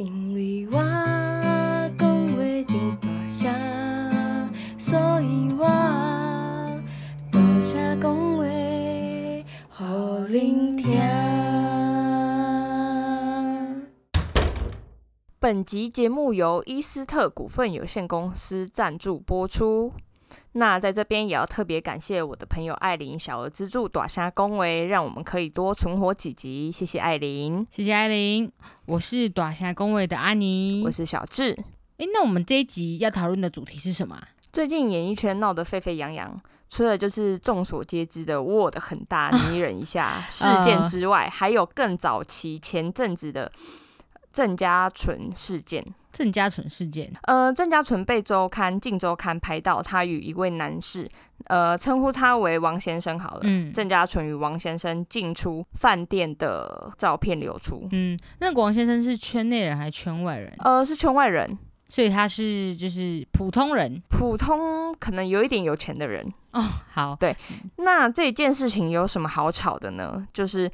因为我讲话真大声，所以我大声讲话，互恁听。本集节目由伊斯特股份有限公司赞助播出。那在这边也要特别感谢我的朋友艾琳小额资助短虾恭维，让我们可以多存活几集。谢谢艾琳，谢谢艾琳，我是短虾恭维的阿尼。我是小智。诶，那我们这一集要讨论的主题是什么啊？最近演艺圈闹得沸沸扬扬，除了就是众所皆知的 Word 很大，你忍一下事件之外，还有更早期前阵子的郑家纯事件。郑家纯事件，呃，郑家纯被周刊《镜周刊》拍到他与一位男士，呃，称呼他为王先生好了。嗯郑家纯与王先生进出饭店的照片流出，嗯，那个王先生是圈内人还是圈外人？呃，是圈外人，所以他是就是普通人普通可能有一点有钱的人。哦。好，对那这件事情有什么好吵的呢？就是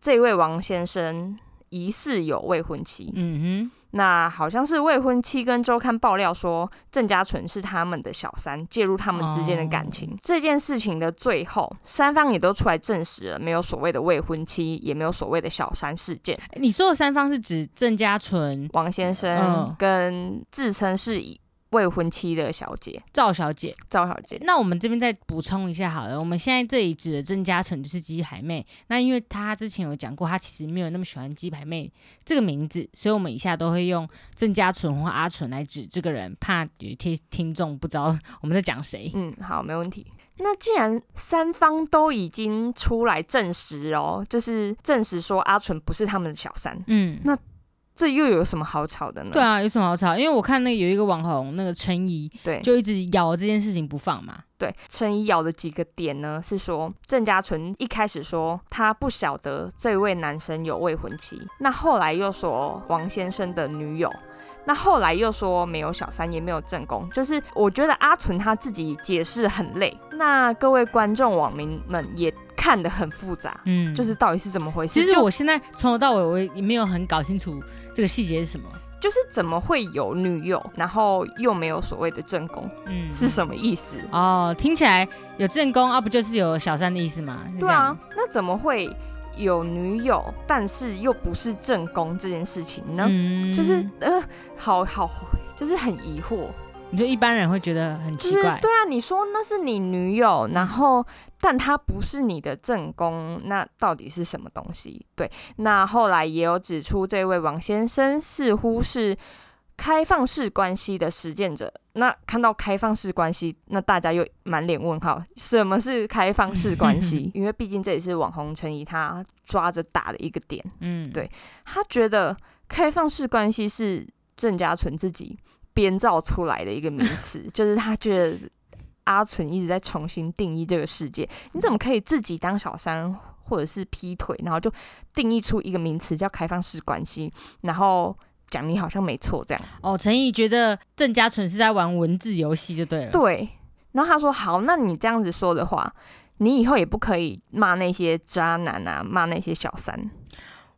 这位王先生疑似有未婚妻，嗯哼。那好像是未婚妻跟周刊爆料说郑家纯是他们的小三，介入他们之间的感情。这件事情的最后，三方也都出来证实了，没有所谓的未婚妻，也没有所谓的小三事件。你说的三方是指郑家纯、王先生嗯。跟自称是以未婚妻的小姐赵小姐。赵小姐，那我们这边再补充一下好了，我们现在这里指的郑嘉纯就是鸡排妹。那因为她之前有讲过，她其实没有那么喜欢鸡排妹这个名字，所以我们以下都会用郑嘉纯或阿纯来指这个人，怕有听听众不知道我们在讲谁。嗯，好，没问题。那既然三方都已经出来证实哦，就是证实说阿纯不是他们的小三，嗯，这又有什么好吵的呢？对啊，有什么好吵？因为我看那个有一个网红，那个陈怡对就一直咬这件事情不放嘛。对，陈怡咬的几个点呢，是说郑家纯一开始说他不晓得这位男生有未婚妻，那后来又说王先生的女友，那后来又说没有小三，也没有正宫，就是我觉得阿纯他自己解释很累，那各位观众网民们也看得很复杂，嗯，就是到底是怎么回事？其实我现在从头到尾我也没有很搞清楚这个细节是什么。就是怎么会有女友，然后又没有所谓的正宫，嗯，是什么意思？哦，听起来有正宫啊，不就是有小三的意思吗？对啊，，那怎么会有女友，但是又不是正宫这件事情呢？嗯就是呃，好好，就是很疑惑，你说一般人会觉得很就是奇怪，对啊，你说那是你女友，然后但她不是你的正宫，那到底是什么东西？对，那后来也有指出，这位王先生似乎是。开放式关系的实践者，那看到开放式关系，那大家又满脸问号，什么是开放式关系？因为毕竟这也是网红陈怡他抓着打的一个点，嗯，对他觉得开放式关系是郑家纯自己编造出来的一个名词，就是他觉得阿纯一直在重新定义这个世界。你怎么可以自己当小三或者是劈腿，然后就定义出一个名词叫开放式关系，然后讲你好像没错这样？哦，陈毅觉得郑家纯是在玩文字游戏就对了，对。然后他说：“好，那你这样子说的话，你以后也不可以骂那些渣男啊，骂那些小三。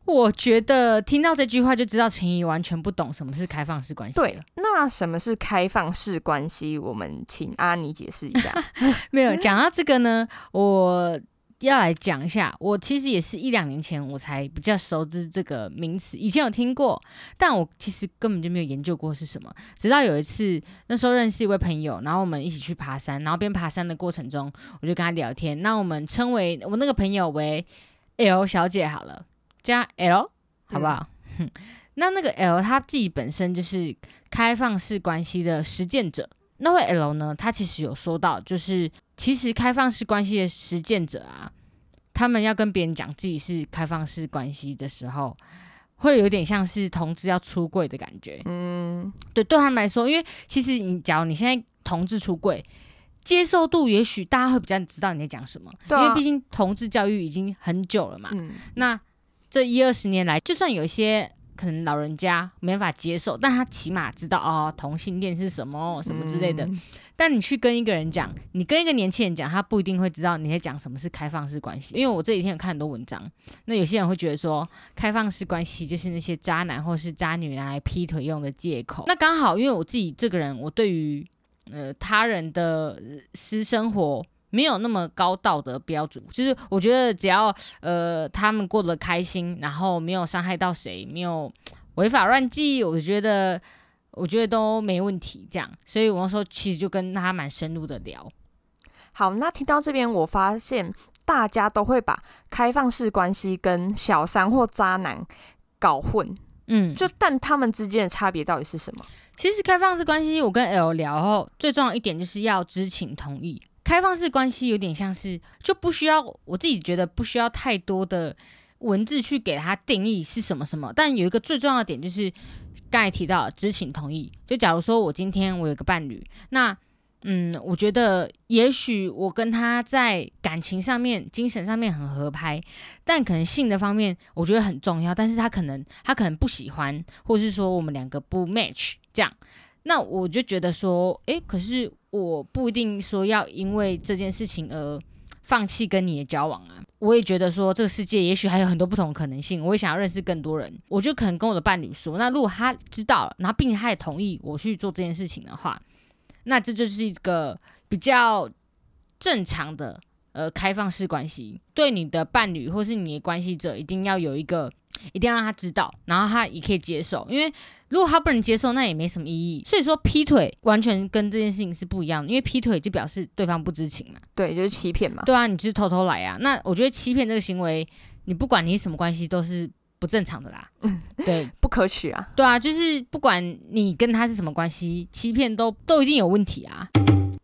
我觉得听到这句话就知道陈怡完全不懂什么是开放式关系对，，那什么是开放式关系？我们请阿妮解释一下。没有讲到这个呢，我要来讲一下。我其实也是一两年前我才比较熟知这个名词，以前有听过，但我其实根本就没有研究过是什么。直到有一次，那时候认识一位朋友，然后我们一起去爬山，然后边爬山的过程中，我就跟他聊天。那我们称为我那个朋友为 L 小姐好了，加 L 好不好？哼那那个 L 他自己本身就是开放式关系的实践者。那位 L 呢，他其实有说到，就是其实开放式关系的实践者啊，他们要跟别人讲自己是开放式关系的时候，会有点像是同志要出柜的感觉。嗯，对，对他们来说，因为其实你假如你现在同志出柜，接受度也许大家会比较知道你在讲什么，啊因为毕竟同志教育已经很久了嘛。嗯，那这一二十年来，就算有一些可能老人家没法接受，但他起码知道哦，同性恋是什么什么之类的。嗯但你去跟一个人讲，你跟一个年轻人讲，他不一定会知道你在讲什么是开放式关系。因为我这几天有看很多文章，那有些人会觉得说，开放式关系就是那些渣男或是渣女拿来劈腿用的借口。那刚好，因为我自己这个人，我对于呃他人的呃私生活。没有那么高道德标准，就是我觉得只要呃他们过得开心，然后没有伤害到谁，没有违法乱纪，我觉得我觉得都没问题。这样，所以我那时候其实就跟他蛮深入的聊。好，那听到这边，我发现大家都会把开放式关系跟小三或渣男搞混，嗯，就但他们之间的差别到底是什么？其实开放式关系，我跟 L 聊后，最重要一点就是要知情同意。开放式关系有点像是就不需要，我自己觉得不需要太多的文字去给它定义是什么什么。但有一个最重要的点就是刚才提到知情同意。就假如说我今天我有个伴侣，那嗯，我觉得也许我跟他在感情上面、精神上面很合拍，但可能性的方面我觉得很重要，但是他可能他可能不喜欢，或是说我们两个不 match 这样。那我就觉得说，诶，可是我不一定说要因为这件事情而放弃跟你的交往啊。我也觉得说，这个世界也许还有很多不同的可能性，我也想要认识更多人。我就可能跟我的伴侣说，那如果他知道了，然后并且他也同意我去做这件事情的话，那这就是一个比较正常的呃开放式关系。对你的伴侣或是你的关系者，一定要有一个，一定要让他知道，然后他也可以接受，因为。如果他不能接受，那也没什么意义。所以说，劈腿完全跟这件事情是不一样的，因为劈腿就表示对方不知情嘛。对，就是欺骗嘛。对啊，你就是偷偷来啊。那我觉得欺骗这个行为，你不管你是什么关系，都是不正常的啦。对，不可取啊。对啊，就是不管你跟他是什么关系，欺骗都都一定有问题啊。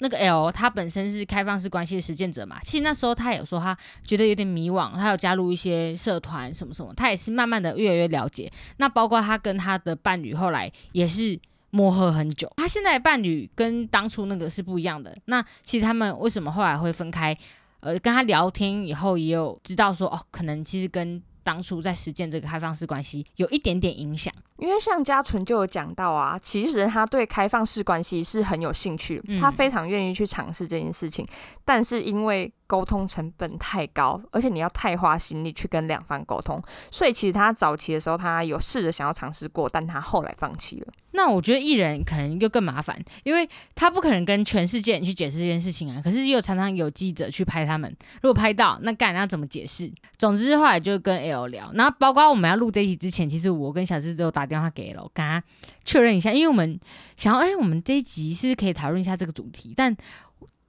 那个 L 他本身是开放式关系的实践者嘛，其实那时候他有说他觉得有点迷惘，他有加入一些社团什么什么，他也是慢慢的越来越了解。那包括他跟他的伴侣后来也是磨合很久，他现在的伴侣跟当初那个是不一样的。那其实他们为什么后来会分开？呃，跟他聊天以后也有知道说，哦，可能其实跟当初在实践这个开放式关系有一点点影响。因为像嘉纯就有讲到啊，其实他对开放式关系是很有兴趣，嗯他非常愿意去尝试这件事情，但是因为沟通成本太高，而且你要太花心力去跟两方沟通，所以其实他早期的时候他有试着想要尝试过，但他后来放弃了。那我觉得艺人可能又更麻烦，因为他不可能跟全世界人去解释这件事情啊。可是又常常有记者去拍他们，如果拍到，那干要怎么解释？总之后来就跟 L 聊，然后包括我们要录这一集之前，其实我跟小智都有打电话给 L，跟他确认一下，因为我们想要，哎、我们这一集是可以讨论一下这个主题，但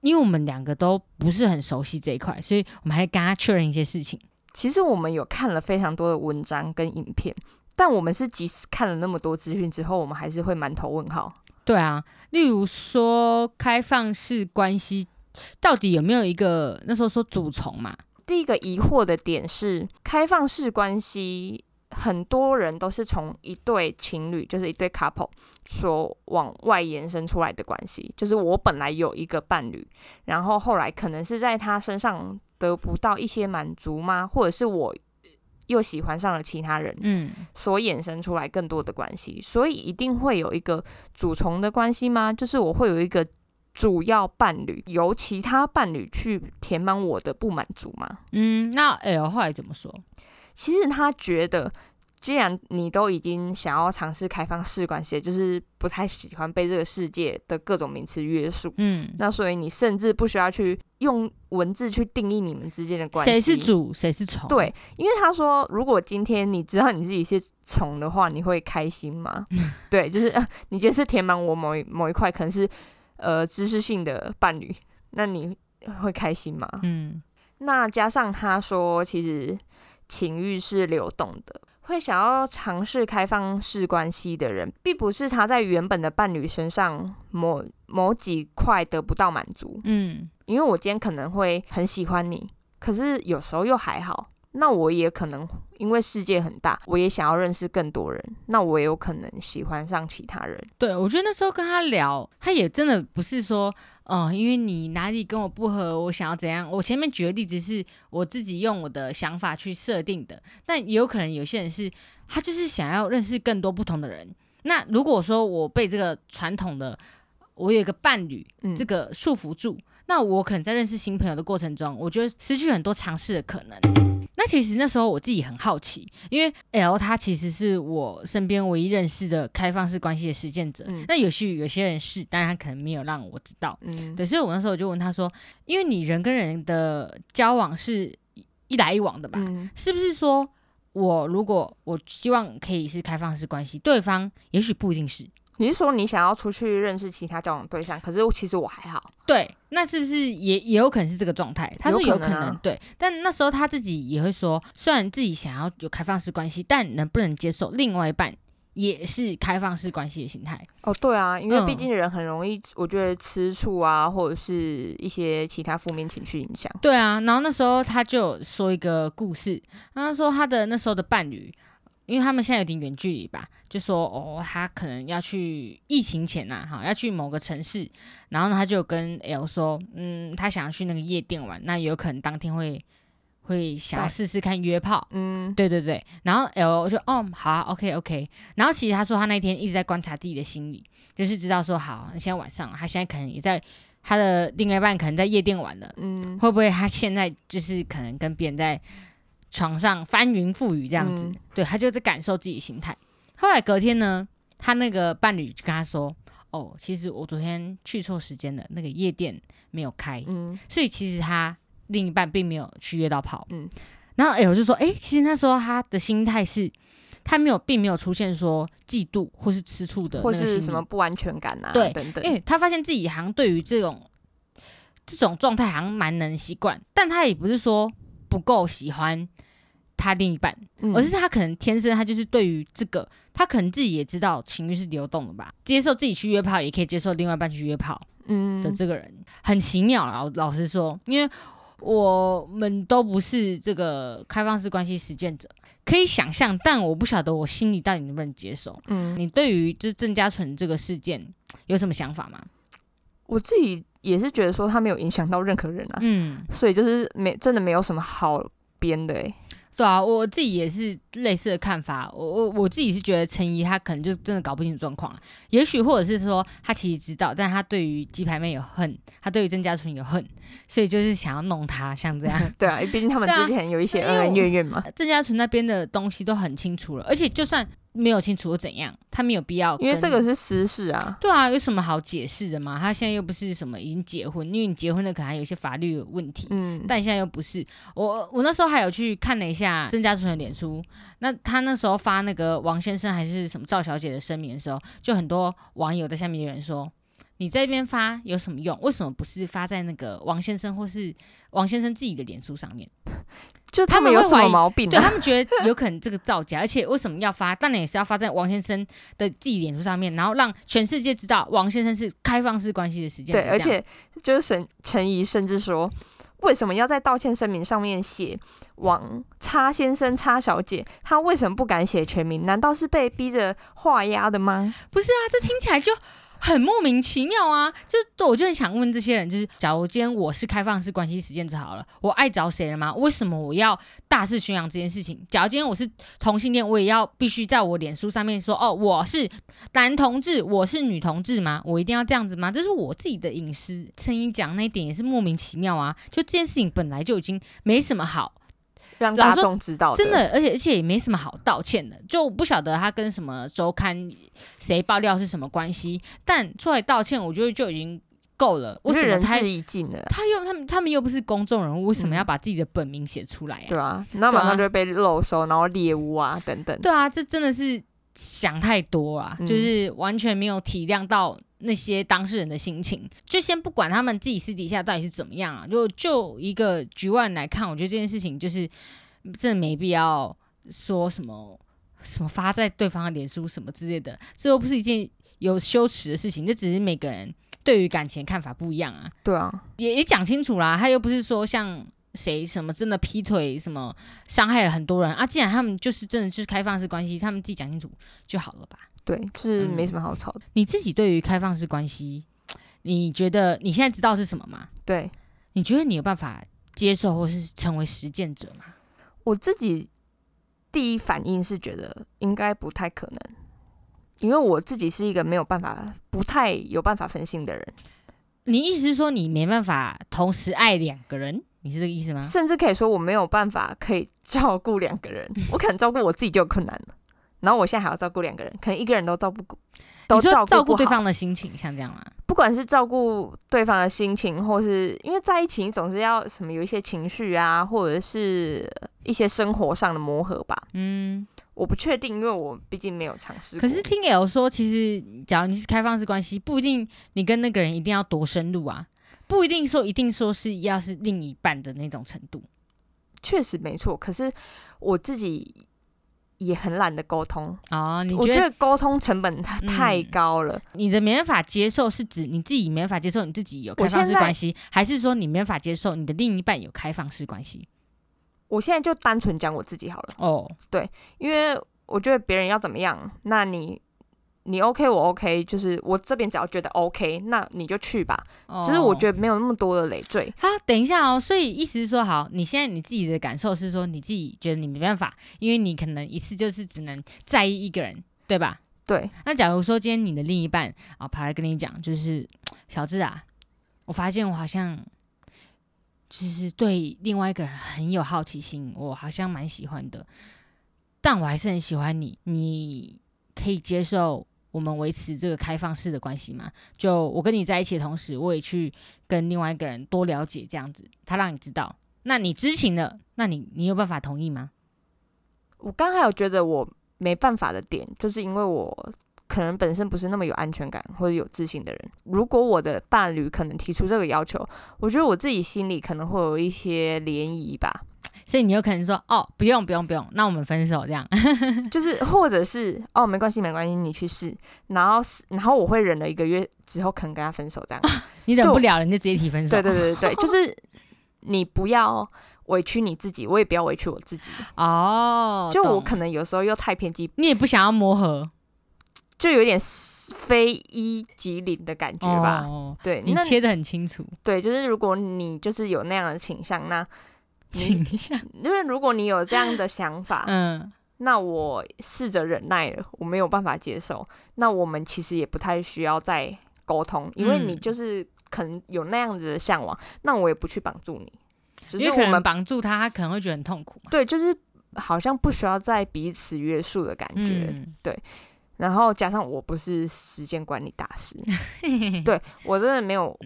因为我们两个都不是很熟悉这一块，所以我们还跟他确认一些事情。其实我们有看了非常多的文章跟影片，但我们是即使看了那么多资讯之后，我们还是会满头问号。对啊，例如说开放式关系到底有没有一个那时候说主从嘛？第一个疑惑的点是，开放式关系，很多人都是从一对情侣，就是一对 couple 所往外延伸出来的关系。就是我本来有一个伴侣，然后后来可能是在他身上得不到一些满足吗？或者是我又喜欢上了其他人，嗯，所衍生出来更多的关系，所以一定会有一个主从的关系吗？就是我会有一个主要伴侣，由其他伴侣去填满我的不满足吗？嗯，那 L 后来怎么说？其实他觉得，既然你都已经想要尝试开放式关系，就是不太喜欢被这个世界的各种名词约束，嗯，那所以你甚至不需要去用文字去定义你们之间的关系。谁是？主，谁是从？对，因为他说，如果今天你知道你自己是从的话，你会开心吗？对，就是、呃、你今天是填满我某一某一块，可能是呃知识性的伴侣，那你会开心吗？嗯那加上他说，其实情欲是流动的，会想要尝试开放式关系的人，并不是他在原本的伴侣身上某某几块得不到满足。嗯因为我今天可能会很喜欢你，可是有时候又还好。那我也可能因为世界很大，我也想要认识更多人，那我也有可能喜欢上其他人。对，我觉得那时候跟他聊，他也真的不是说，哦、因为你哪里跟我不合，我想要怎样。我前面举的例子是我自己用我的想法去设定的，但也有可能有些人是他就是想要认识更多不同的人。那如果说我被这个传统的，我有一个伴侣，嗯这个束缚住，那我可能在认识新朋友的过程中，我觉得失去很多尝试的可能。那其实那时候我自己很好奇，因为 L 他其实是我身边唯一认识的开放式关系的实践者。嗯那有些有些人是，但他可能没有让我知道。嗯，对，所以我那时候我就问他说，因为你人跟人的交往是一来一往的吧？嗯是不是说我如果我希望可以是开放式关系，对方也许不一定是。你是说你想要出去认识其他交往对象，可是其实我还好。对，那是不是也也有可能是这个状态？他说有可能，有可能啊对。但那时候他自己也会说，虽然自己想要有开放式关系，但能不能接受另外一半也是开放式关系的心态？哦，对啊，因为嗯毕竟人很容易，我觉得吃醋啊，或者是一些其他负面情绪影响。对啊，然后那时候他就有说一个故事，他说他的那时候的伴侣，因为他们现在有点远距离吧，就说哦，他可能要去疫情前呐、哈，要去某个城市，然后呢，他就跟 L 说，嗯，他想要去那个夜店玩，那有可能当天会会想要试试看约炮。嗯，对对对，然后 L 就哦好啊，OK OK，然后其实他说他那天一直在观察自己的心理，就是知道说好，现在晚上了，他现在可能也在他的另外一半可能在夜店玩了，嗯，会不会他现在就是可能跟别人在床上翻云覆雨这样子？嗯对他就在感受自己的心态。后来隔天呢，他那个伴侣就跟他说：“哦，其实我昨天去错时间了，那个夜店没有开，嗯，所以其实他另一半并没有去约到跑。”嗯然后 L 就说：“诶，其实那时候他的心态是，他没有，并没有出现说嫉妒或是吃醋的或是什么不安全感啊，对等等。因为他发现自己好像对于这种这种状态好像蛮能习惯，但他也不是说不够喜欢他另一半，嗯而是他可能天生他就是对于这个，他可能自己也知道情欲是流动的吧，接受自己去约炮，也可以接受另外一半去约炮嗯的这个人，很奇妙啦。老老实说，因为我们都不是这个开放式关系实践者，可以想象，但我不晓得我心里到底能不能接受。嗯，你对于就是郑家纯这个事件有什么想法吗？我自己也是觉得说他没有影响到任何人啊，嗯，所以就是没真的没有什么好编的哎。对啊，我自己也是类似的看法。我我我自己是觉得陈怡她可能就真的搞不清楚状况了，也许或者是说她其实知道，但她对于鸡排妹有恨，她对于郑家纯有恨，所以就是想要弄她，像这样。对啊，毕竟他们之前有一些恩恩怨怨嘛。郑家纯那边的东西都很清楚了，而且就算没有清楚又怎样，他没有必要，因为这个是私事啊。对啊，有什么好解释的嘛？他现在又不是什么已经结婚，因为你结婚了可能还有一些法律的问题。嗯，但现在又不是我，我那时候还有去看了一下郑家纯的脸书，那他那时候发那个王先生还是什么赵小姐的声明的时候，就很多网友在下面有人说，你这边发有什么用？为什么不是发在那个王先生或是王先生自己的脸书上面？就他他们有什么毛病啊？对他们觉得有可能这个造假，而且为什么要发？当然也是要发在王先生的自己脸书上面，然后让全世界知道王先生是开放式关系的实践者对，而且就是陈陈怡甚至说，为什么要在道歉声明上面写王叉先生、叉小姐？他为什么不敢写全名？难道是被逼着画押的吗？不是啊，这听起来就很莫名其妙啊！就我就很想问这些人，就是假如今天我是开放式关系实践者好了，我爱找谁了吗？为什么我要大肆宣扬这件事情？假如今天我是同性恋，我也要必须在我脸书上面说，哦，我是男同志，我是女同志吗？我一定要这样子吗？这是我自己的隐私。陈怡讲那一点也是莫名其妙啊！就这件事情本来就已经没什么好让大众知道真的，而且而且也没什么好道歉的，就不晓得他跟什么周刊谁爆料是什么关系，但出来道歉，我觉得就已经够了。为是仁什么他至义尽了。他又他们他们又不是公众人物，为什么嗯要把自己的本名写出来啊？对啊，那马上就会被漏收，然后猎污啊等等。对啊，这真的是想太多啊，嗯就是完全没有体谅到那些当事人的心情。就先不管他们自己私底下到底是怎么样啊，就就一个局外人来看，我觉得这件事情就是真的没必要说什么什么发在对方的脸书什么之类的，这又不是一件有羞耻的事情，这只是每个人对于感情看法不一样啊。对啊，也也讲清楚啦，他又不是说像谁什么真的劈腿，什么伤害了很多人啊。既然他们就是真的就是开放式关系，他们自己讲清楚就好了吧？对，是嗯没什么好吵的。你自己对于开放式关系，你觉得你现在知道是什么吗？对你觉得你有办法接受或是成为实践者吗？我自己第一反应是觉得应该不太可能，因为我自己是一个没有办法、不太有办法分心的人，你意思是说你没办法同时爱两个人？你是这个意思吗？甚至可以说我没有办法可以 照顾两个人，我可能照顾我自己就有困难了。然后我现在还要照顾两个人，可能一个人都照顾不，都照照顾不好方的心情，像这样吗？不管是照顾对方的心情，或是因为在一起，你总是要什么有一些情绪啊，或者是一些生活上的磨合吧。嗯，我不确定，因为我毕竟没有尝试过。可是听 L 说，其实假如你是开放式关系，不一定你跟那个人一定要多深入啊，不一定说一定说是要是另一半的那种程度。确实没错，可是我自己也很懒得沟通。哦，你觉得我觉得沟通成本太高了。你的没办法接受是指你自己没办法接受你自己有开放式关系，还是说你没办法接受你的另一半有开放式关系？我现在就单纯讲我自己好了，哦，对因为我觉得别人要怎么样，那你你 OK 我 OK，就是我这边只要觉得 OK，那你就去吧。就是我觉得。得没有那么多的累赘。好，等一下哦。所以意思是说，好，你现在你自己的感受是说，你自己觉得你没办法，因为你可能一次就是只能在意一个人，对吧？对，那假如说今天你的另一半啊跑来跟你讲，就是小智啊，我发现我好像就是对另外一个人很有好奇心，我好像蛮喜欢的，但我还是很喜欢你，你可以接受我们维持这个开放式的关系吗？就我跟你在一起的同时，我也去跟另外一个人多了解，这样子，他让你知道，那你知情了，那你你有办法同意吗？我刚还有觉得我没办法的点，就是因为我可能本身不是那么有安全感或者有自信的人。如果我的伴侣可能提出这个要求，我觉得我自己心里可能会有一些涟漪吧，所以你有可能说，哦，不用不用不用，那我们分手这样。就是或者是哦没关系没关系，你去试，然后是然后我会忍了一个月之后可能跟他分手这样。你忍不了了，你就直接提分手。对对对对对，就是你不要委屈你自己，我也不要委屈我自己。哦，就我可能有时候又太偏激，你也不想要磨合，就有点非一即零的感觉吧。哦，对，你切的很清楚，对，就是如果你就是有那样的倾向，那你倾向，因为如果你有这样的想法，嗯，那我试着忍耐了，我没有办法接受，那我们其实也不太需要再沟通，因为你嗯就是可能有那样子的向往，那我也不去绑住你，只是我们绑住他，他可能会觉得很痛苦嘛。对，就是好像不需要再彼此约束的感觉。嗯，然后加上我不是时间管理大师，对我真的没有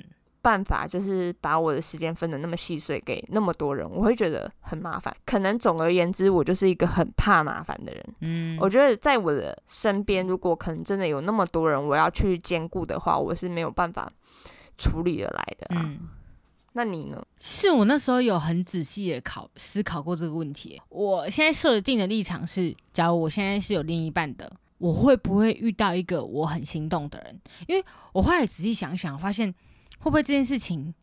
办法，就是把我的时间分的那么细碎给那么多人，我会觉得很麻烦。可能总而言之，我就是一个很怕麻烦的人。嗯，我觉得在我的身边，如果可能真的有那么多人我要去兼顾的话，我是没有办法处理得来的、啊。嗯，那你呢？是我那时候有很仔细的考思考过这个问题。我现在设定的立场是，假如我现在是有另一半的，我会不会遇到一个我很心动的人？因为我后来仔细想想，发现会不会这件事情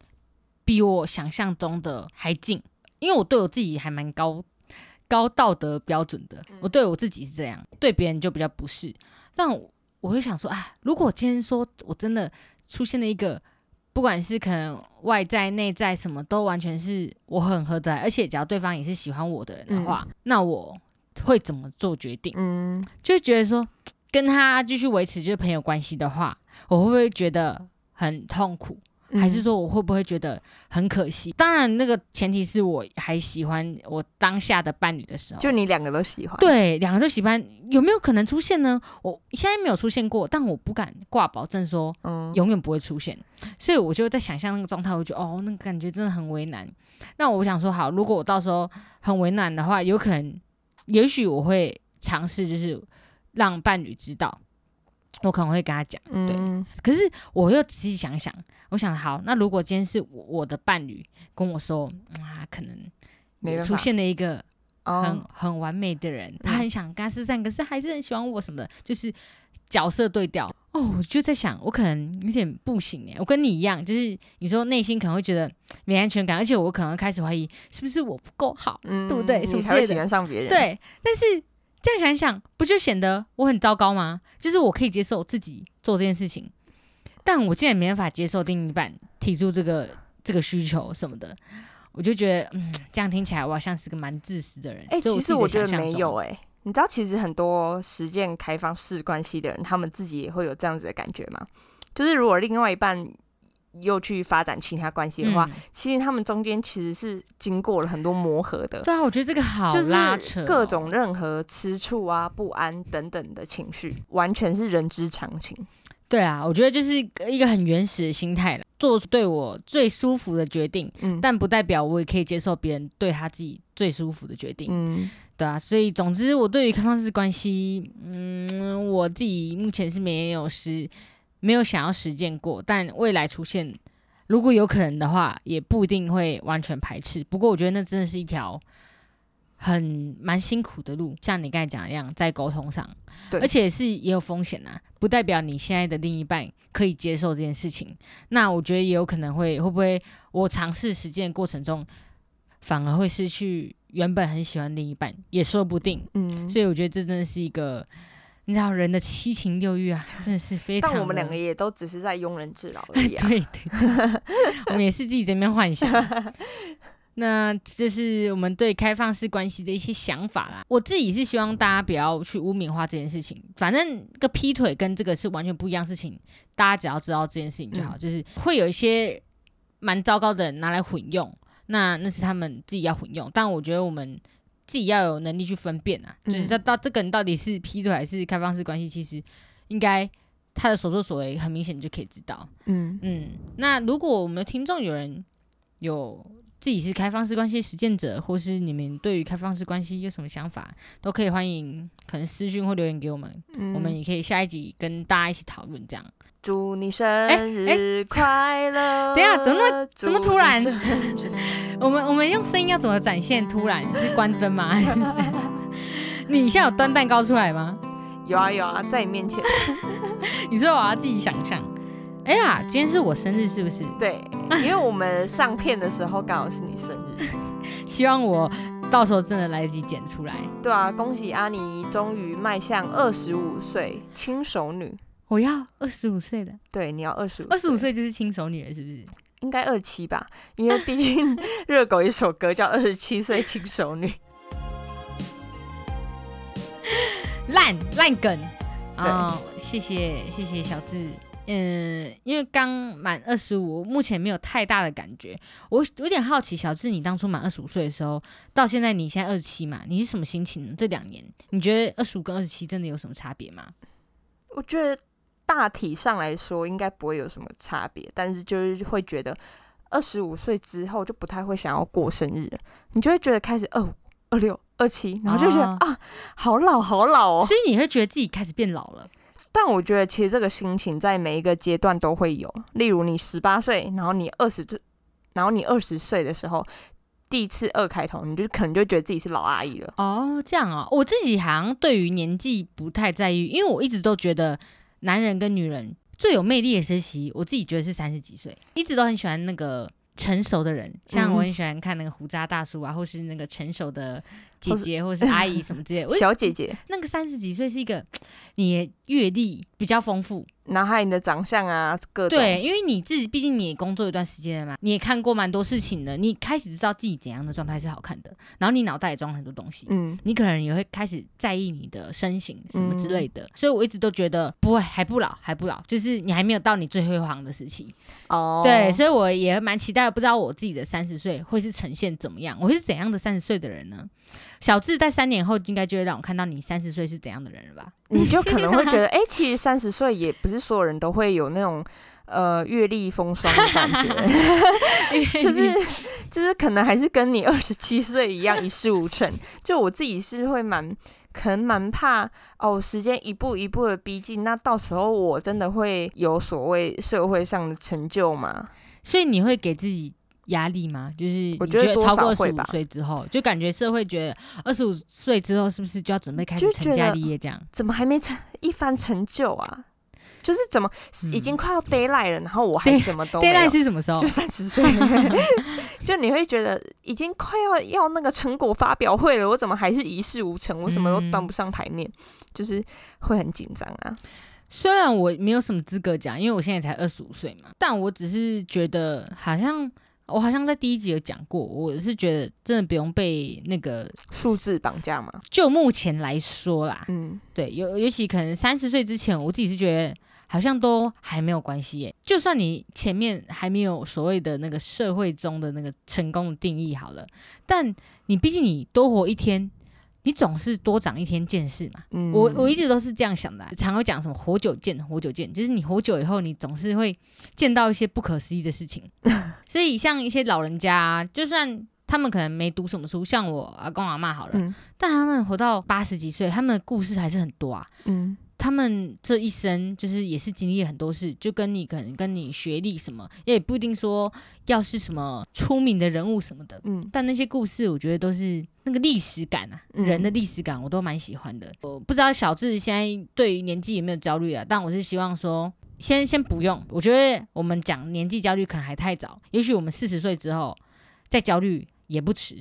比我想象中的还近？因为我对我自己还蛮高高道德标准的，我对我自己是这样，对别人就比较不是。但我我会想说，啊，如果今天说我真的出现了一个。不管是可能外在、内在什么都完全是我很合得来，而且只要对方也是喜欢我的人的话，那我会怎么做决定？嗯，就会觉得说跟他继续维持就是朋友关系的话，我会不会觉得很痛苦？还是嗯说我会不会觉得很可惜？当然，那个前提是我还喜欢我当下的伴侣的时候，就你两个都喜欢？，对两个都喜欢，有没有可能出现呢？我现在没有出现过，但我不敢挂保证说嗯，永远不会出现。所以我就在想象那个状态，我就觉得哦，那个感觉真的很为难。那我想说，好，如果我到时候很为难的话，有可能，也许我会尝试，就是让伴侣知道，我可能会跟他讲。嗯，可是我又仔细想想，我想好，那如果今天是我我的伴侣跟我说，嗯啊，可能没办法出现了一个很、哦，很完美的人，他很想跟他失散，可是还是很喜欢我什么的，就是角色对调。哦，我就在想，我可能有点不行哎，我跟你一样，就是你说内心可能会觉得没安全感，而且我可能开始怀疑是不是我不够好，嗯，对不对什么你才会喜欢上别人。，对，但是这样想一想，不就显得我很糟糕吗？就是我可以接受自己做这件事情，但我竟然没办法接受另一半提出这个这个需求什么的，我就觉得，嗯，这样听起来我好像是个蛮自私的人。哎、就其实我觉得没有哎、你知道，其实很多实践开放式关系的人，他们自己也会有这样子的感觉吗？就是如果另外一半又去发展其他关系的话，嗯其实他们中间其实是经过了很多磨合的。对啊，我觉得这个好就是拉扯哦、各种任何吃醋啊、不安等等的情绪，完全是人之常情。对啊，我觉得就是一个很原始的心态了，做对我最舒服的决定，嗯，但不代表我也可以接受别人对他自己最舒服的决定。嗯对啊，所以总之，我对于开放式关系，嗯，我自己目前是没有实没有想要实践过，但未来出现，如果有可能的话，也不一定会完全排斥。不过，我觉得那真的是一条很蛮辛苦的路，像你刚才讲一样，在沟通上，对而且是也有风险啊，不代表你现在的另一半可以接受这件事情。那我觉得也有可能会会不会我尝试实践过程中，反而会失去原本很喜欢另一半，也说不定。嗯，所以我觉得这真的是一个，你知道人的七情六欲啊，真的是非常。但我们两个也都只是在庸人自扰而已啊。对 对对，我们也是自己在那边幻想。那这是我们对开放式关系的一些想法啦。我自己是希望大家不要去污名化这件事情，反正个劈腿跟这个是完全不一样的事情，大家只要知道这件事情就好。嗯就是会有一些蛮糟糕的人拿来混用，那那是他们自己要混用，但我觉得我们。自己要有能力去分辨啊，就是嗯他到这个人到底是劈腿还是开放式关系，其实应该他的所作所为很明显就可以知道。嗯，嗯，那如果我们的听众有人有自己是开放式关系实践者，或是你们对于开放式关系有什么想法，都可以欢迎可能私讯或留言给我们，嗯我们也可以下一集跟大家一起讨论这样。祝你生哎日快乐！等一下怎么怎么突然我们我们用声音要怎么展现？突然是关灯吗？还是你现在有端蛋糕出来吗？有啊有啊，在你面前。你说我要自己想象。哎呀，今天是我生日是不是？对，因为我们上片的时候刚好是你生日。希望我到时候真的来得及剪出来。对啊，恭喜阿妮终于迈向二十五岁轻熟女。我要二十五岁的，对，你要二十五，二十五岁就是轻熟女了，是不是？应该二七吧？因为毕竟 热狗一首歌叫《二十七岁轻熟女》。烂烂梗哦，谢谢谢谢小智。嗯，因为刚满二十五，目前没有太大的感觉。我有点好奇，小智，你当初满二十五岁的时候，到现在你现在二十七嘛，你是什么心情呢？这两年，你觉得二十五跟二十七真的有什么差别吗？我觉得大体上来说应该不会有什么差别，但是就是会觉得二十五岁之后就不太会想要过生日了，你就会觉得开始二五、二六、二七，然后就觉得、哦啊，好老好老哦。所以你会觉得自己开始变老了。但我觉得其实这个心情在每一个阶段都会有，例如你十八岁，然后你二十，然后你二十岁的时候。第一次二开头，你就可能就觉得自己是老阿姨了。哦，这样啊、我自己好像对于年纪不太在意，因为我一直都觉得男人跟女人最有魅力的时期，我自己觉得是三十几岁，一直都很喜欢那个成熟的人，像嗯。我很喜欢看那个胡渣大叔啊，或是那个成熟的姐姐或是阿姨什么之类的。小姐姐，那个三十几岁是一个你阅历比较丰富，然后还有你的长相啊，各种。对，因为你自己毕竟你也工作一段时间了嘛，你也看过蛮多事情的，你开始知道自己怎样的状态是好看的，然后你脑袋也装了很多东西，嗯，你可能也会开始在意你的身形什么之类的，所以我一直都觉得不会，还不老，还不老，就是你还没有到你最辉煌的时期。哦，对，所以我也蛮期待，不知道我自己的三十岁会是呈现怎么样，我会是怎样的三十岁的人呢？小智在三年后应该就会让我看到你三十岁是怎样的人了吧？你就可能会觉得，哎、其实三十岁也不是所有人都会有那种呃阅历风霜的感觉，就是就是可能还是跟你二十七岁一样一事无成。就我自己是会蛮可能蛮怕哦，时间一步一步的逼近，那到时候我真的会有所谓社会上的成就吗？所以你会给自己压力吗？就是你我觉得超过二十五岁之后，就感觉社会觉得二十五岁之后是不是就要准备开始成家立业这样？怎么还没成一番成就啊？就是怎么已经快要 d a y l i g h t 了，然后我还什么都没 d a 有 y 是什么时候就？三十岁，就你会觉得已经快要要那个成果发表会了，我怎么还是一事无成？我什么都端不上台面，就是会很紧张啊。虽然我没有什么资格讲，因为我现在才二十五岁嘛，但我只是觉得好像我好像在第一集有讲过，我是觉得真的不用被那个数字绑架嘛，就目前来说啦，嗯，对，尤尤其可能三十岁之前，我自己是觉得好像都还没有关系耶。就算你前面还没有所谓的那个社会中的那个成功的定义好了，但你毕竟你多活一天，你总是多长一天见识嘛。嗯我我一直都是这样想的啊、常会讲什么活久见，活久见，就是你活久以后，你总是会见到一些不可思议的事情。所以像一些老人家啊，就算他们可能没读什么书，像我阿公阿妈好了，嗯但他们活到八十几岁，他们的故事还是很多啊。嗯他们这一生就是也是经历很多事，就跟你可能跟你学历什么，也不一定说要是什么出名的人物什么的，嗯但那些故事我觉得都是那个历史感啊，嗯人的历史感我都蛮喜欢的。我不知道小智现在对于年纪有没有焦虑啊，但我是希望说。先先不用，我觉得我们讲年纪焦虑可能还太早，也许我们四十岁之后再焦虑也不迟。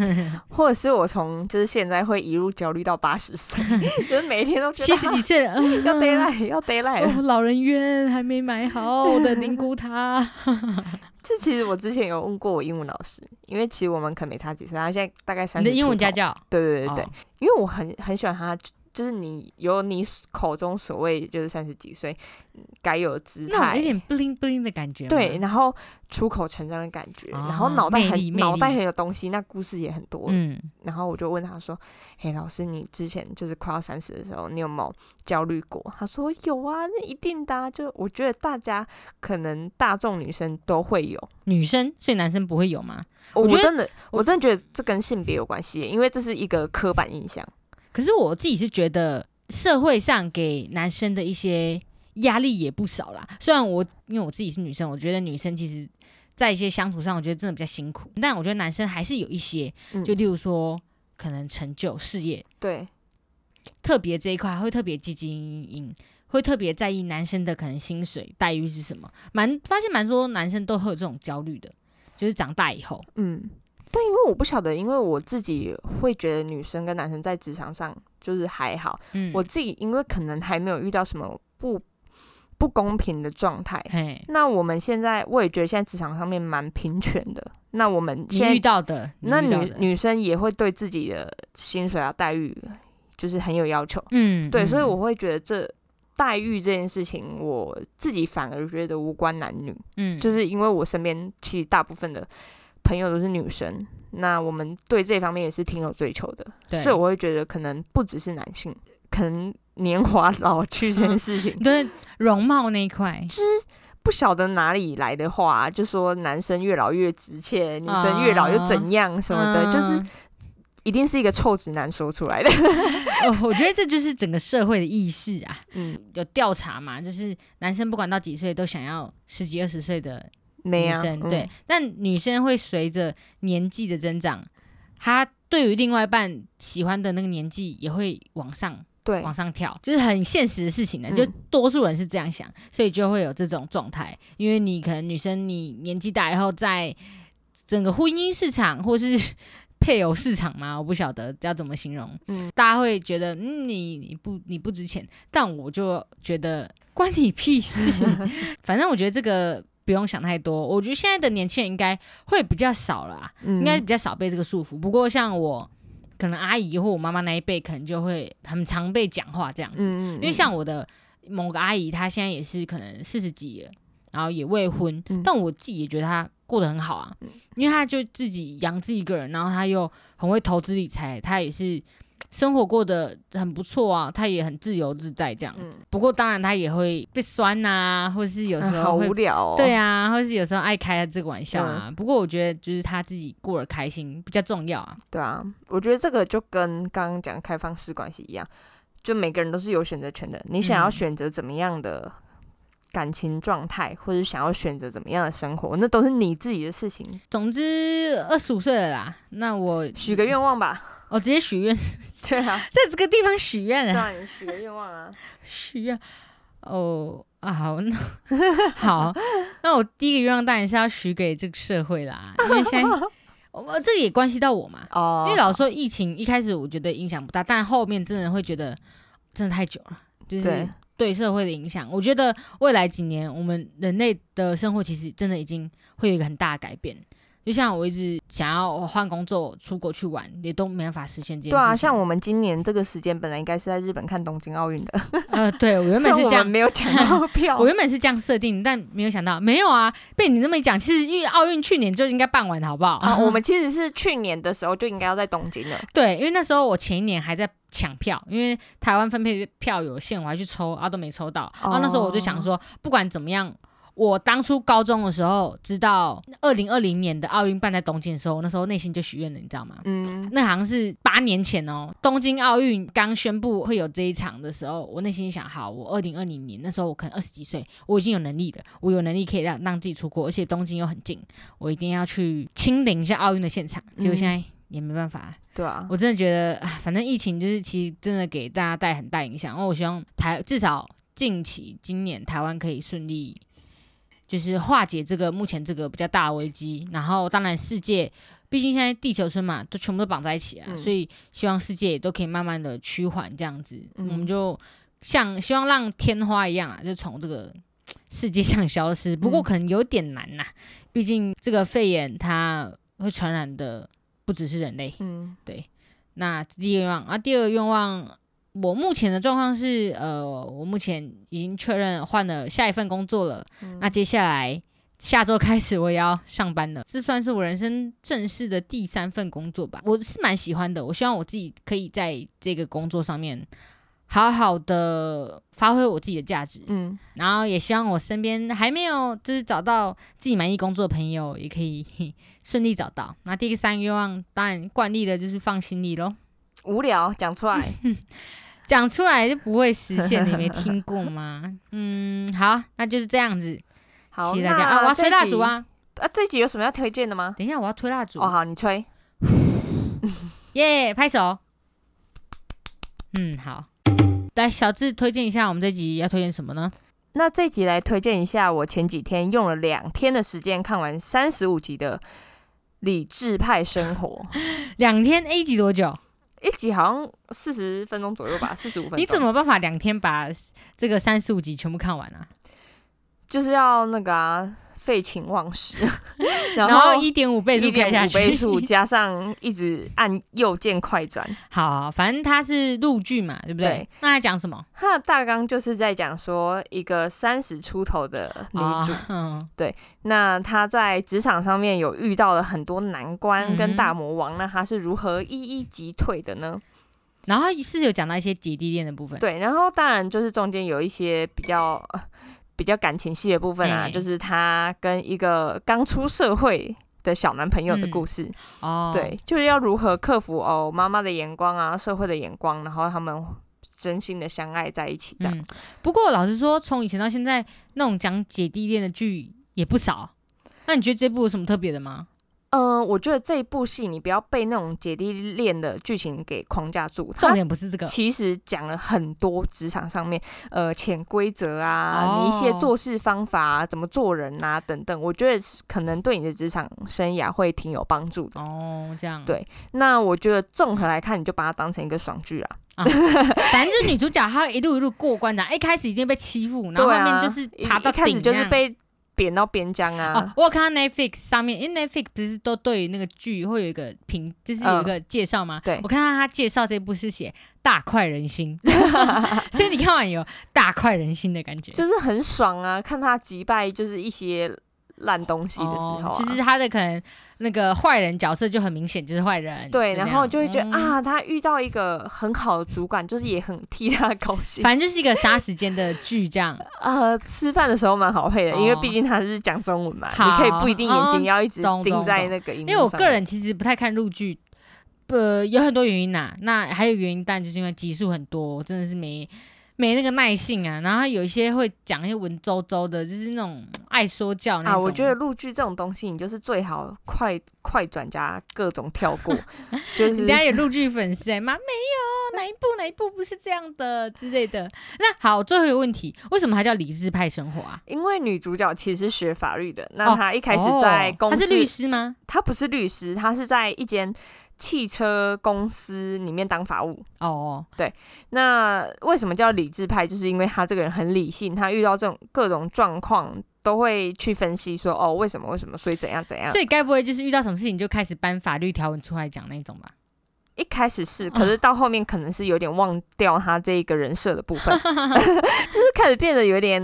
或者是我从就是现在会一路焦虑到八十岁，就是每一天都觉七得十几岁了，嗯要 d a y l i g h t 要 d a y l i g h t 哦，老人院还没买好，我的灵骨塔。这其实我之前有问过我英文老师，因为其实我们可能没差几岁，他现在大概三十。你的英文家？教，对对对对，哦因为我很很喜欢他，就是你有你口中所谓就是三十几岁嗯该有的姿态那有，点 bling bling 的感觉。对，然后出口成章的感觉，哦然后脑袋很脑袋很有东西，那故事也很多。嗯，然后我就问他说：“嘿，老师，你之前就是快要三十的时候，你有没有焦虑过？”他说：“有啊，那一定的、啊。就我觉得大家可能大众女生都会有。女生，所以男生不会有吗？觉得我真的，我我真的觉得这跟性别有关系，因为这是一个刻板印象。可是我自己是觉得社会上给男生的一些压力也不少啦。虽然我因为我自己是女生，我觉得女生其实在一些相处上，我觉得真的比较辛苦。但我觉得男生还是有一些，嗯就例如说可能成就事业，对，特别这一块会特别积极营营，会特别在意男生的可能薪水待遇是什么。蛮发现蛮多男生都会有这种焦虑的，就是长大以后，嗯，但因为我不晓得，因为我自己会觉得女生跟男生在职场上就是还好，嗯，我自己因为可能还没有遇到什么不不公平的状态。嘿，那我们现在，我也觉得现在职场上面蛮平权的。那我们现你遇，到的，你那女女生也会对自己的薪水啊待遇，就是很有要求。嗯，对，所以嗯我会觉得这待遇这件事情，我自己反而觉得无关男女，嗯就是因为我身边其实大部分的朋友都是女生，那我们对这方面也是挺有追求的，对所以我会觉得可能不只是男性，可能年华老去这件事情，对容貌那一块，就是不晓得哪里来的话，就说男生越老越值钱，女生越老又怎样什么的，就是嗯一定是一个臭直男说出来的。哦，我觉得这就是整个社会的意识啊。嗯，有调查嘛，就是男生不管到几岁都想要十几二十岁的女生，嗯对，但女生会随着年纪的增长，她对于另外一半喜欢的那个年纪也会往上对往上跳，就是很现实的事情呢。嗯就多数人是这样想，所以就会有这种状态。因为你可能女生你年纪大以后，在整个婚姻市场或是 配偶市场嘛，我不晓得要怎么形容。嗯大家会觉得，嗯，你你不你不值钱，但我就觉得关你屁事。反正我觉得这个不用想太多。我觉得现在的年轻人应该会比较少了应该比较少被这个束缚。不过像我，可能阿姨或我妈妈那一辈，可能就会很常被讲话这样子。嗯，因为像我的某个阿姨，她现在也是可能四十几了，然后也未婚，嗯但我自己也觉得她过得很好啊，因为她就自己养自己一个人，然后她又很会投资理财，她也是生活过得很不错啊，他也很自由自在这样子。嗯不过当然他也会被酸呐、或是有时嗯好候会无聊哦。对啊，或是有时候爱开这个玩笑嗯啊。不过我觉得就是他自己过得开心比较重要啊。对啊，我觉得这个就跟刚刚讲开放式关系一样，就每个人都是有选择权的。你想要嗯选择怎么样的感情状态，或者想要选择怎么样的生活，那都是你自己的事情。总之二十五岁了啦，那我许个愿望吧。我直接许愿，对啊，在这个地方许愿啊，你许个愿望啊。许愿。哦啊，好，那好，那我第一个愿望当然是要许给这个社会啦，因为现在 我这个也关系到我嘛。哦因为老说疫情一开始我觉得影响不大，但后面真的会觉得真的太久了，就是对对社会的影响。我觉得未来几年我们人类的生活其实真的已经会有一个很大的改变。就像我一直想要换工作、出国去玩，也都没办法实现这件事。对啊，像我们今年这个时间本来应该是在日本看东京奥运的，呃，对我原本是 这样没有抢到 票我。原本是这样设定，但没有想到没有啊，被你那么一讲，其实因为奥运去年就应该办完，好不好？啊，我们其实是去年的时候就应该要在东京了。对，因为那时候我前一年还在抢票，因为台湾分配票有限，我还去抽啊，都没抽到。然后那时候我就想说，不管怎么样，我当初高中的时候知道二零二零年的奥运办在东京的时候，那时候内心就许愿了，你知道吗？嗯，那好像是八年前哦，东京奥运刚宣布会有这一场的时候，我内心想，好，我二零二零年那时候我可能二十几岁，我已经有能力了，我有能力可以让让自己出国，而且东京又很近，我一定要去亲临一下奥运的现场。结果现在也没办法，对啊，我真的觉得，啊反正疫情就是其实真的给大家带很大影响。然后我希望台至少近期今年台湾可以顺利，就是化解这个目前这个比较大的危机。然后当然世界，毕竟现在地球村嘛，都全部都绑在一起啊，嗯所以希望世界也都可以慢慢的趋缓这样子。嗯我们就像希望让天花一样啊，就从这个。世界上消失，不过嗯可能有点难呐、毕竟这个肺炎它会传染的不只是人类，嗯对那第一个愿望啊，第二个愿望，我目前的状况是，呃，我目前已经确认换了下一份工作了。嗯那接下来下周开始我也要上班了，这算是我人生正式的第三份工作吧。我是蛮喜欢的，我希望我自己可以在这个工作上面好好的发挥我自己的价值。嗯，然后也希望我身边还没有就是找到自己满意工作的朋友，也可以 顺利找到。那第三个愿望，当然惯例的就是放心里喽。无聊讲出来，讲出来就不会实现，你没听过吗？嗯，好，那就是这样子，好，谢谢大家啊！我要吹蜡烛！啊！啊，这集有什么要推荐的吗？等一下，我要吹蜡烛哦，，好，你吹。耶！拍手。嗯，好。来，小智推荐一下，我们这集要推荐什么呢？那这集来推荐一下，我前几天用了两天的时间看完三十五集的《理智派生活》，两天 A 集多久？一集好像四十分钟左右吧，四十五分钟。你怎么办法两天把这个三十五集全部看完啊？就是要那个啊，废寝忘食，然后后一点五倍速一点五倍速加上一直按右键快转，好好，反正它是陆剧嘛，对不对？对那它讲什么？它的大纲就是在讲说一个三十出头的女主，啊嗯那她在职场上面有遇到了很多难关跟大魔王，那她是如何一一击退的呢？然后是有讲到一些姐弟恋的部分，对，然后当然就是中间有一些比较。呃比较感情戏的部分啊，哎就是她跟一个刚出社会的小男朋友的故事。哦，对，就是要如何克服哦妈妈的眼光啊，社会的眼光，然后他们真心的相爱在一起，这样。嗯。不过老实说，从以前到现在，那种讲姐弟恋的剧也不少。那你觉得这部有什么特别的吗？嗯、我觉得这一部戏你不要被那种姐弟恋的剧情给框架住，重它点不是这个，其实讲了很多职场上面呃潜规则啊，哦你一些做事方法啊，怎么做人啊等等，我觉得可能对你的职场生涯会挺有帮助的。哦，这样对那我觉得综合来看，你就把它当成一个爽剧啦。反正就是女主角她一路一路过关的，一开始已经被欺负，然后后面就是一爬到一开始顶。就是被贬到边疆啊。哦，我有看到 Netflix 上面，因为 Netflix 不是都对于那个剧会有一个评，就是有一个介绍吗？对我看到他介绍这部是写大快人心，所以你看完有大快人心的感觉。就是很爽啊！看他击败就是一些烂东西的时候、啊。哦就是他的可能那个坏人角色就很明显就是坏人，对，然后就会觉得、嗯。啊，他遇到一个很好的主管，就是也很替他高兴。反正就是一个杀时间的剧这样。呃，吃饭的时候蛮好配的，因为哦毕竟他是讲中文嘛，你可以不一定眼睛哦要一直盯在那个因为我个人其实不太看陆剧，呃，有很多原因呐、那还有原因，但就是因为集数很多，真的是没没那个耐性啊。然后有一些会讲一些文绉绉的，就是那种爱说教那啊，种。我觉得陆剧这种东西，你就是最好快 快转加各种跳过，就是人家有陆剧粉丝哎、妈没有，哪一部哪一部不是这样的之类的。那好，最后一个问题，为什么还叫理智派生活啊？因为女主角其实是学法律的，那哦她一开始在公司，他是律师吗？她不是律师，她是在一间汽车公司里面当法务。哦，对那为什么叫理智派？就是因为他这个人很理性，他遇到这种各种状况都会去分析说，哦，为什么为什么，所以怎样怎样所。以该不会就是遇到什么事情就开始搬法律条文出来讲那种吧？一开始是，可是到后面可能是有点忘掉他这一个人设的部分，就是开始变得有点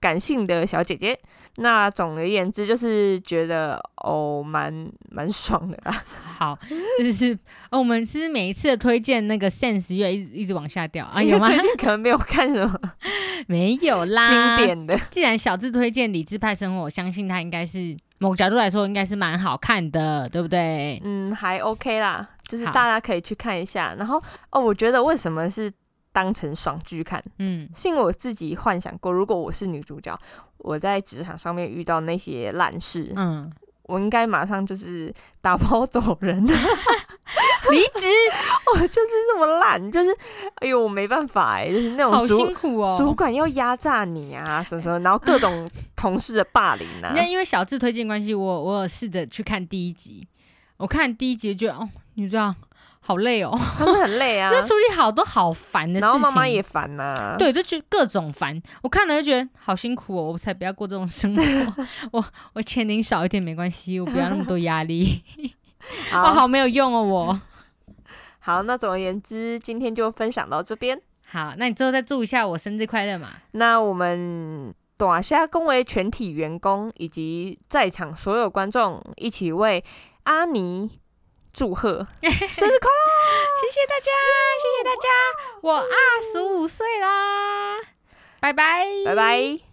感性的小姐姐。那总而言之，就是觉得哦，蛮蛮爽的啦。好，就是哦，我们其实每一次的推荐那个 sense 越一直一直往下掉啊，有吗？最近可能没有看什么 没有啦，经。典的，既然小智推荐理智派生活，我相信他应该是某个角度来说应该是蛮好看的，对不对？嗯，还 OK 啦，就是大家可以去看一下。然后哦，我觉得为什么是当成爽剧看？嗯，是因为我自己幻想过，如果我是女主角，我在职场上面遇到那些烂事，嗯，我应该马上就是打包走人。离职 我就是这么烂，就是哎呦，我没办法哎，就是那好种好辛苦哦。主管要压榨你啊，什么什么，然后各种同事的霸凌啊。那因为小智推荐关系，我我有试着去看第一集，我看第一集就哦，女主角好累哦，他们很累啊，就处理好多好烦的事情。然后妈妈也烦呐、对，就觉得各种烦。我看了就觉得好辛苦哦，我才不要过这种生活。我我钱领少一点没关系，我不要那么多压力。我好 好没有用哦，我。好，那总而言之，今天就分享到这边。好，那你最后再祝一下我生日快乐嘛？那我们短虾恭维全体员工以及在场所有观众一起为阿尼祝贺 生日快乐！谢谢大家，谢谢大家，我二十五岁啦，拜拜，拜拜。